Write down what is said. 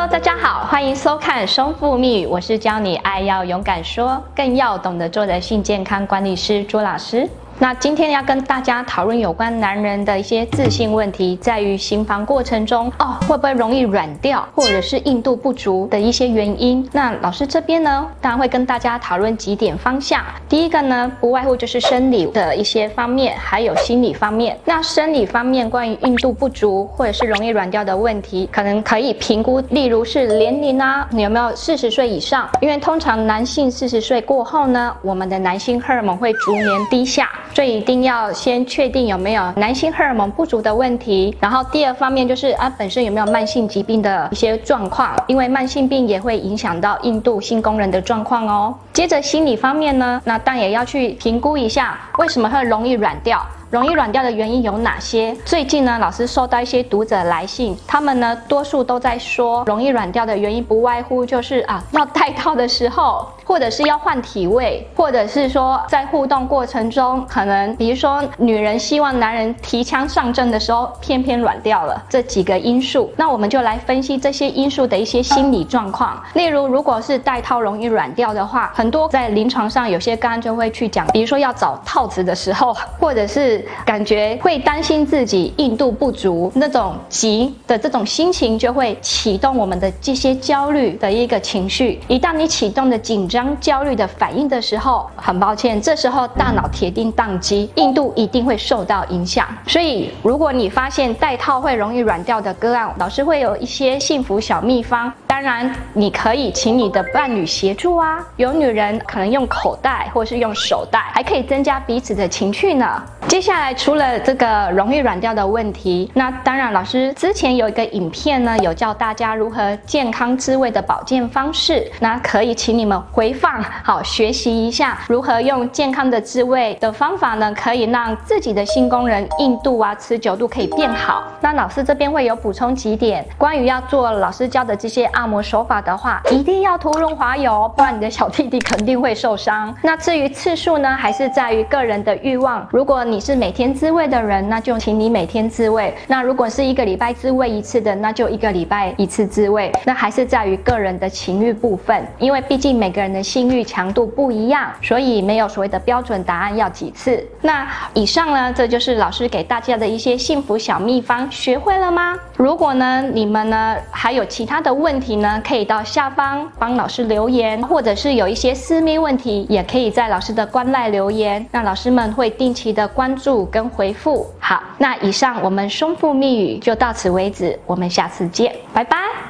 Hello，大家好，欢迎收看《生父密语》，我是教你爱要勇敢说，更要懂得做的性健康管理师朱老师。那今天要跟大家讨论有关男人的一些自信问题，在于行房过程中哦，会不会容易软掉，或者是硬度不足的一些原因。那老师这边呢，当然会跟大家讨论几点方向。第一个呢，不外乎就是生理的一些方面，还有心理方面。那生理方面，关于硬度不足或者是容易软掉的问题，可能可以评估，例如是年龄啊，你有没有四十岁以上？因为通常男性四十岁过后呢，我们的男性荷尔蒙会逐年低下。所以一定要先确定有没有男性荷尔蒙不足的问题，然后第二方面就是啊本身有没有慢性疾病的一些状况，因为慢性病也会影响到印度性功能的状况哦。接着心理方面呢，那但也要去评估一下为什么会容易软掉。容易软掉的原因有哪些？最近呢，老师收到一些读者来信，他们呢多数都在说，容易软掉的原因不外乎就是啊，要戴套的时候，或者是要换体位，或者是说在互动过程中，可能比如说女人希望男人提枪上阵的时候，偏偏软掉了这几个因素。那我们就来分析这些因素的一些心理状况。例如，如果是戴套容易软掉的话，很多在临床上有些刚刚就会去讲，比如说要找套子的时候，或者是感觉会担心自己硬度不足，那种急的这种心情就会启动我们的这些焦虑的一个情绪。一旦你启动的紧张、焦虑的反应的时候，很抱歉，这时候大脑铁定宕机，硬度一定会受到影响。所以，如果你发现戴套会容易软掉的个案，老师会有一些幸福小秘方。当然，你可以请你的伴侣协助啊。有女人可能用口袋，或是用手袋，还可以增加彼此的情趣呢。接下接下来，除了这个容易软掉的问题，那当然，老师之前有一个影片呢，有教大家如何健康滋味的保健方式。那可以请你们回放，好学习一下如何用健康的滋味的方法呢，可以让自己的性功能硬度啊、持久度可以变好。那老师这边会有补充几点，关于要做老师教的这些按摩手法的话，一定要涂润滑油，不然你的小弟弟肯定会受伤。那至于次数呢，还是在于个人的欲望。如果你是每天自慰的人，那就请你每天自慰；那如果是一个礼拜自慰一次的，那就一个礼拜一次自慰。那还是在于个人的情欲部分，因为毕竟每个人的性欲强度不一样，所以没有所谓的标准答案要几次。那以上呢，这就是老师给大家的一些幸福小秘方，学会了吗？如果呢，你们呢还有其他的问题呢，可以到下方帮老师留言，或者是有一些私密问题，也可以在老师的官赖留言，那老师们会定期的关注跟回复。好，那以上我们胸腹密语就到此为止，我们下次见，拜拜。